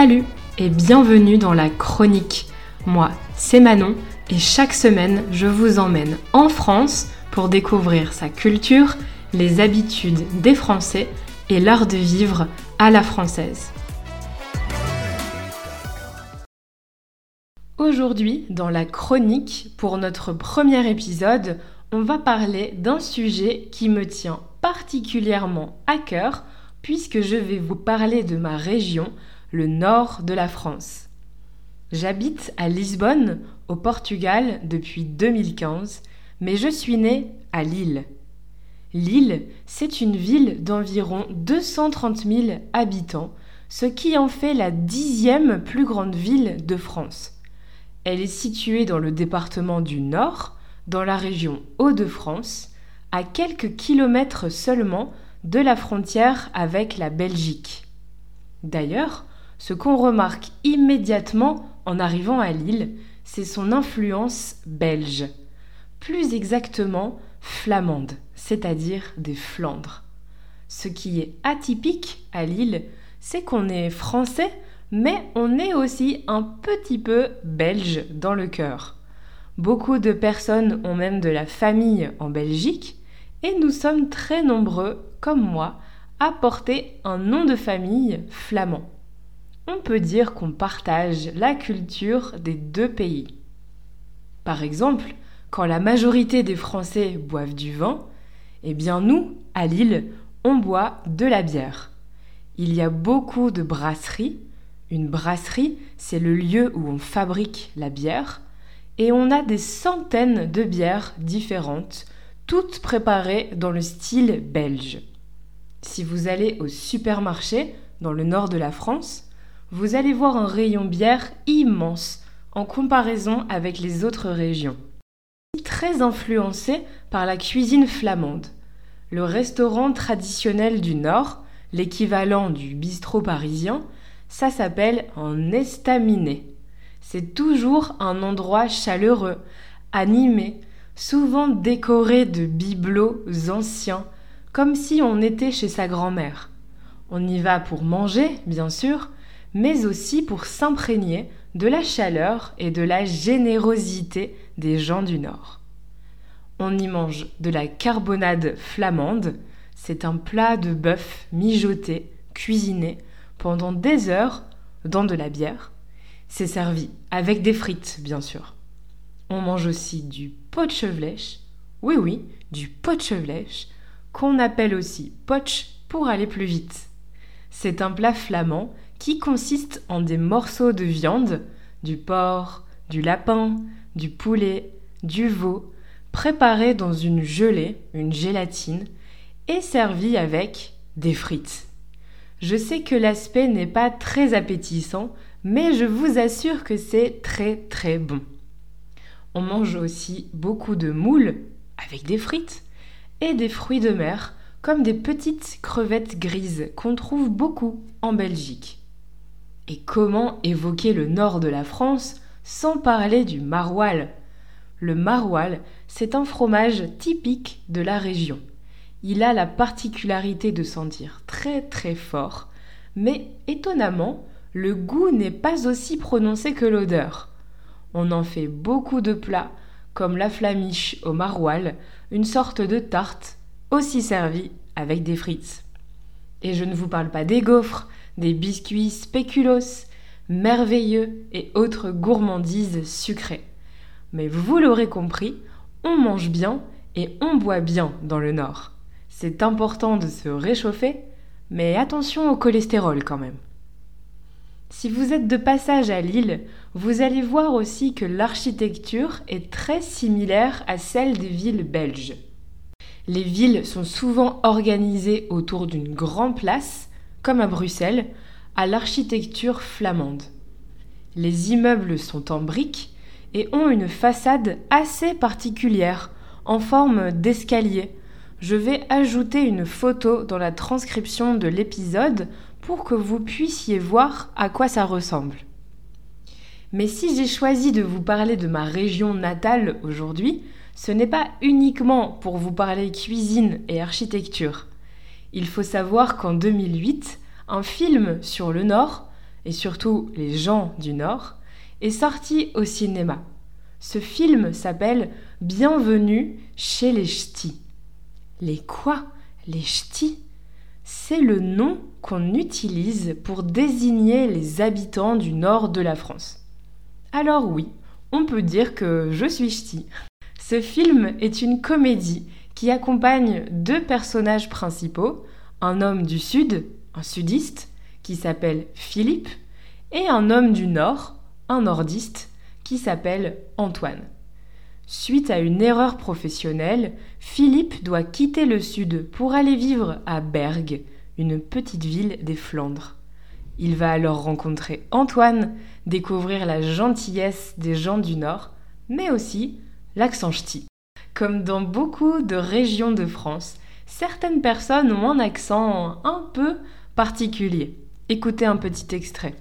Salut et bienvenue dans la chronique. Moi, c'est Manon et chaque semaine, je vous emmène en France pour découvrir sa culture, les habitudes des Français et l'art de vivre à la française. Aujourd'hui, dans la chronique, pour notre premier épisode, on va parler d'un sujet qui me tient particulièrement à cœur puisque je vais vous parler de ma région, le nord de la France. J'habite à Lisbonne, au Portugal, depuis 2015, mais je suis née à Lille. Lille, c'est une ville d'environ 230 000 habitants, ce qui en fait la dixième plus grande ville de France. Elle est située dans le département du Nord, dans la région Hauts-de-France, à quelques kilomètres seulement de la frontière avec la Belgique. D'ailleurs, ce qu'on remarque immédiatement en arrivant à Lille, c'est son influence belge, plus exactement flamande, c'est-à-dire des Flandres. Ce qui est atypique à Lille, c'est qu'on est français, mais on est aussi un petit peu belge dans le cœur. Beaucoup de personnes ont même de la famille en Belgique, et nous sommes très nombreux, comme moi, à porter un nom de famille flamand on peut dire qu'on partage la culture des deux pays. Par exemple, quand la majorité des Français boivent du vin, eh bien nous, à Lille, on boit de la bière. Il y a beaucoup de brasseries. Une brasserie, c'est le lieu où on fabrique la bière. Et on a des centaines de bières différentes, toutes préparées dans le style belge. Si vous allez au supermarché dans le nord de la France, vous allez voir un rayon bière immense en comparaison avec les autres régions. Très influencé par la cuisine flamande. Le restaurant traditionnel du Nord, l'équivalent du bistrot parisien, ça s'appelle un estaminet. C'est toujours un endroit chaleureux, animé, souvent décoré de bibelots anciens, comme si on était chez sa grand-mère. On y va pour manger, bien sûr, mais aussi pour s'imprégner de la chaleur et de la générosité des gens du Nord. On y mange de la carbonade flamande, c'est un plat de bœuf mijoté, cuisiné pendant des heures dans de la bière. C'est servi avec des frites, bien sûr. On mange aussi du potchevlèche, oui oui, du potchevlèche, qu'on appelle aussi potch pour aller plus vite. C'est un plat flamand qui consiste en des morceaux de viande, du porc, du lapin, du poulet, du veau, préparés dans une gelée, une gélatine, et servis avec des frites. Je sais que l'aspect n'est pas très appétissant, mais je vous assure que c'est très très bon. On mange aussi beaucoup de moules avec des frites et des fruits de mer comme des petites crevettes grises qu'on trouve beaucoup en Belgique. Et comment évoquer le nord de la France sans parler du maroilles? Le maroilles, c'est un fromage typique de la région. Il a la particularité de sentir très très fort, mais étonnamment, le goût n'est pas aussi prononcé que l'odeur. On en fait beaucoup de plats, comme la flamiche au maroilles, une sorte de tarte, aussi servie avec des frites. Et je ne vous parle pas des gaufres, des biscuits spéculos, merveilleux et autres gourmandises sucrées. Mais vous l'aurez compris, on mange bien et on boit bien dans le Nord. C'est important de se réchauffer, mais attention au cholestérol quand même. Si vous êtes de passage à Lille, vous allez voir aussi que l'architecture est très similaire à celle des villes belges. Les villes sont souvent organisées autour d'une grande place comme à Bruxelles, à l'architecture flamande. Les immeubles sont en briques et ont une façade assez particulière, en forme d'escalier. Je vais ajouter une photo dans la transcription de l'épisode pour que vous puissiez voir à quoi ça ressemble. Mais si j'ai choisi de vous parler de ma région natale aujourd'hui, ce n'est pas uniquement pour vous parler cuisine et architecture. Il faut savoir qu'en 2008, un film sur le Nord et surtout les gens du Nord, est sorti au cinéma. Ce film s'appelle Bienvenue chez les Ch'tis. Les quoi? Les Ch'tis? C'est le nom qu'on utilise pour désigner les habitants du nord de la France. Alors oui, on peut dire que je suis ch'ti. Ce film est une comédie qui accompagne deux personnages principaux, un homme du sud, un sudiste, qui s'appelle Philippe, et un homme du nord, un nordiste, qui s'appelle Antoine. Suite à une erreur professionnelle, Philippe doit quitter le sud pour aller vivre à Bergue, une petite ville des Flandres. Il va alors rencontrer Antoine, découvrir la gentillesse des gens du Nord, mais aussi l'accent ch'ti. Comme dans beaucoup de régions de France, certaines personnes ont un accent un peu particulier. Écoutez un petit extrait.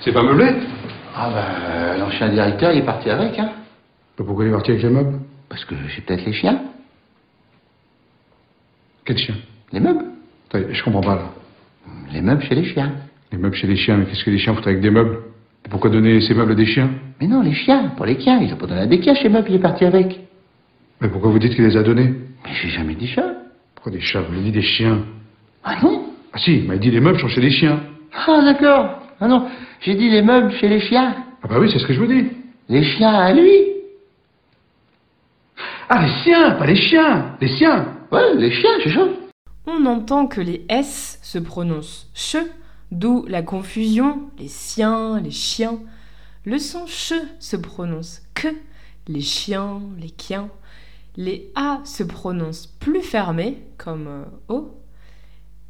C'est pas meublé? Ah ben, l'ancien directeur, il est parti avec, hein Pourquoi il est parti avec les meubles? Parce que j'ai peut-être les chiens. Quel chien Les meubles Attends, Je comprends pas là. Les meubles chez les chiens. Les meubles chez les chiens, mais qu'est-ce que les chiens foutent avec des meubles? Pourquoi donner ces meubles à des chiens? Mais non, les chiens, pour les chiens. Ils ont pas donné à des chiens chez meubles, il est parti avec. Mais pourquoi vous dites qu'il les a donnés Mais j'ai jamais dit ça. Pourquoi des chats Vous avez dit des chiens Ah non Ah si, il m'a dit les meubles sont chez les chiens. Ah d'accord. Ah non, j'ai dit les meubles chez les chiens. Ah bah oui, c'est ce que je vous dis. Les chiens à lui. Ah les siens, pas les chiens Les siens Ouais, les chiens, c'est ça. On entend que les S se prononcent che, d'où la confusion, les siens, les chiens. Le son che se prononce que, les chiens, les quiens. Les A se prononcent plus fermés, comme euh, O.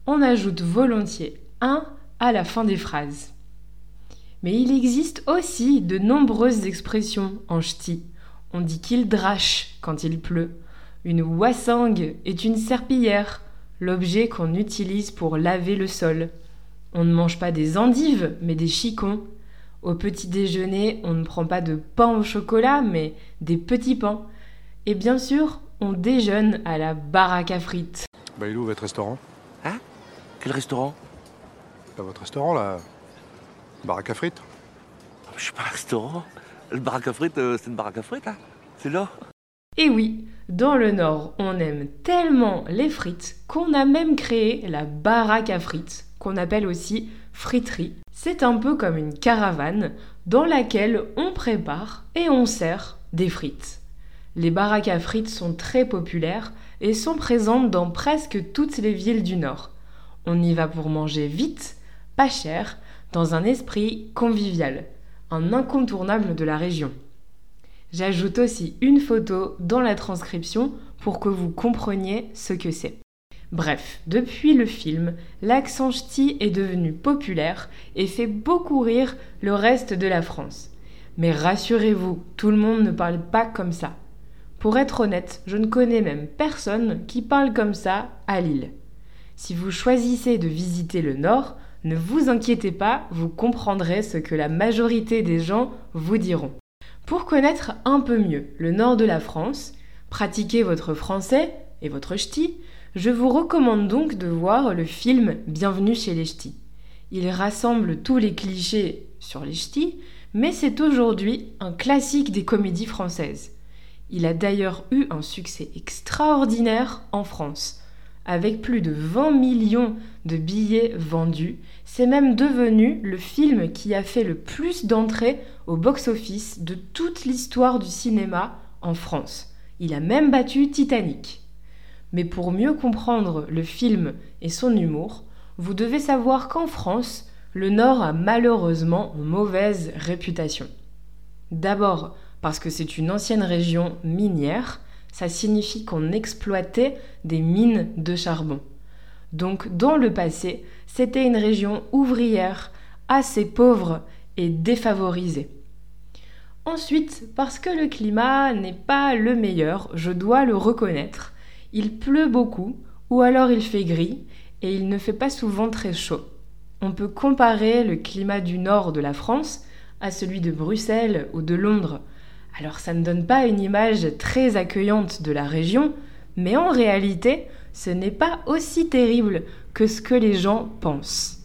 On ajoute volontiers un à la fin des phrases. Mais il existe aussi de nombreuses expressions en ch'ti. On dit qu'il drache quand il pleut. Une wassangue est une serpillière, l'objet qu'on utilise pour laver le sol. On ne mange pas des endives, mais des chicons. Au petit déjeuner, on ne prend pas de pain au chocolat, mais des petits pains. Et bien sûr, on déjeune à la baraque à frites. Bah il est où votre restaurant Hein? Quel restaurant? Pas votre restaurant là Baraque à frites Je suis pas un restaurant. Le baraque à frites, euh, c'est une baraque à frites, là C'est là Et oui, dans le Nord, on aime tellement les frites qu'on a même créé la baraque à frites, qu'on appelle aussi friterie. C'est un peu comme une caravane dans laquelle on prépare et on sert des frites. Les baraques à frites sont très populaires et sont présentes dans presque toutes les villes du Nord. On y va pour manger vite, pas cher, dans un esprit convivial, un incontournable de la région. J'ajoute aussi une photo dans la transcription pour que vous compreniez ce que c'est. Bref, depuis le film, l'accent ch'ti est devenu populaire et fait beaucoup rire le reste de la France. Mais rassurez-vous, tout le monde ne parle pas comme ça. Pour être honnête, je ne connais même personne qui parle comme ça à Lille. Si vous choisissez de visiter le Nord, ne vous inquiétez pas, vous comprendrez ce que la majorité des gens vous diront. Pour connaître un peu mieux le nord de la France, pratiquer votre français et votre ch'ti, je vous recommande donc de voir le film Bienvenue chez les ch'tis. Il rassemble tous les clichés sur les ch'tis, mais c'est aujourd'hui un classique des comédies françaises. Il a d'ailleurs eu un succès extraordinaire en France. Avec plus de 20 millions de billets vendus, c'est même devenu le film qui a fait le plus d'entrées au box-office de toute l'histoire du cinéma en France. Il a même battu Titanic. Mais pour mieux comprendre le film et son humour, vous devez savoir qu'en France, le Nord a malheureusement mauvaise réputation. D'abord parce que c'est une ancienne région minière, ça signifie qu'on exploitait des mines de charbon. Donc dans le passé, c'était une région ouvrière, assez pauvre et défavorisée. Ensuite, parce que le climat n'est pas le meilleur, je dois le reconnaître, il pleut beaucoup, ou alors il fait gris, et il ne fait pas souvent très chaud. On peut comparer le climat du nord de la France à celui de Bruxelles ou de Londres. Alors ça ne donne pas une image très accueillante de la région, mais en réalité, ce n'est pas aussi terrible que ce que les gens pensent.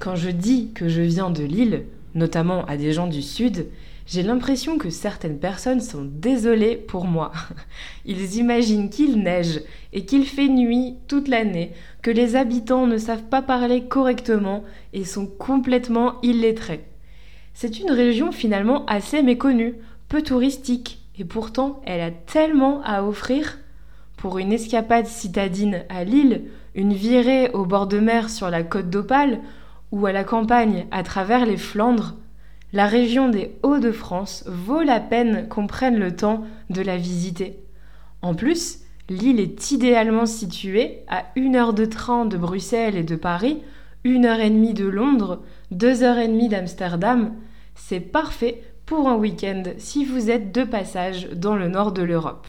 Quand je dis que je viens de Lille, notamment à des gens du Sud, j'ai l'impression que certaines personnes sont désolées pour moi. Ils imaginent qu'il neige et qu'il fait nuit toute l'année, que les habitants ne savent pas parler correctement et sont complètement illettrés. C'est une région finalement assez méconnue, touristique, et pourtant elle a tellement à offrir. Pour une escapade citadine à Lille, une virée au bord de mer sur la côte d'Opale, ou à la campagne à travers les Flandres, la région des Hauts-de-France vaut la peine qu'on prenne le temps de la visiter. En plus, l'île est idéalement située à une heure de train de Bruxelles et de Paris, une heure et demie de Londres, deux heures et demie d'Amsterdam. C'est parfait pour un week-end si vous êtes de passage dans le nord de l'Europe.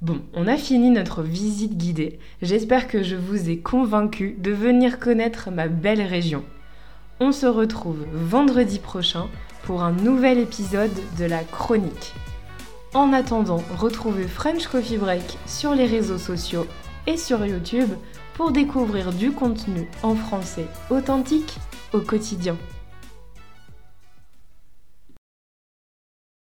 Bon, on a fini notre visite guidée. J'espère que je vous ai convaincu de venir connaître ma belle région. On se retrouve vendredi prochain pour un nouvel épisode de la chronique. En attendant, retrouvez French Coffee Break sur les réseaux sociaux et sur YouTube pour découvrir du contenu en français authentique au quotidien.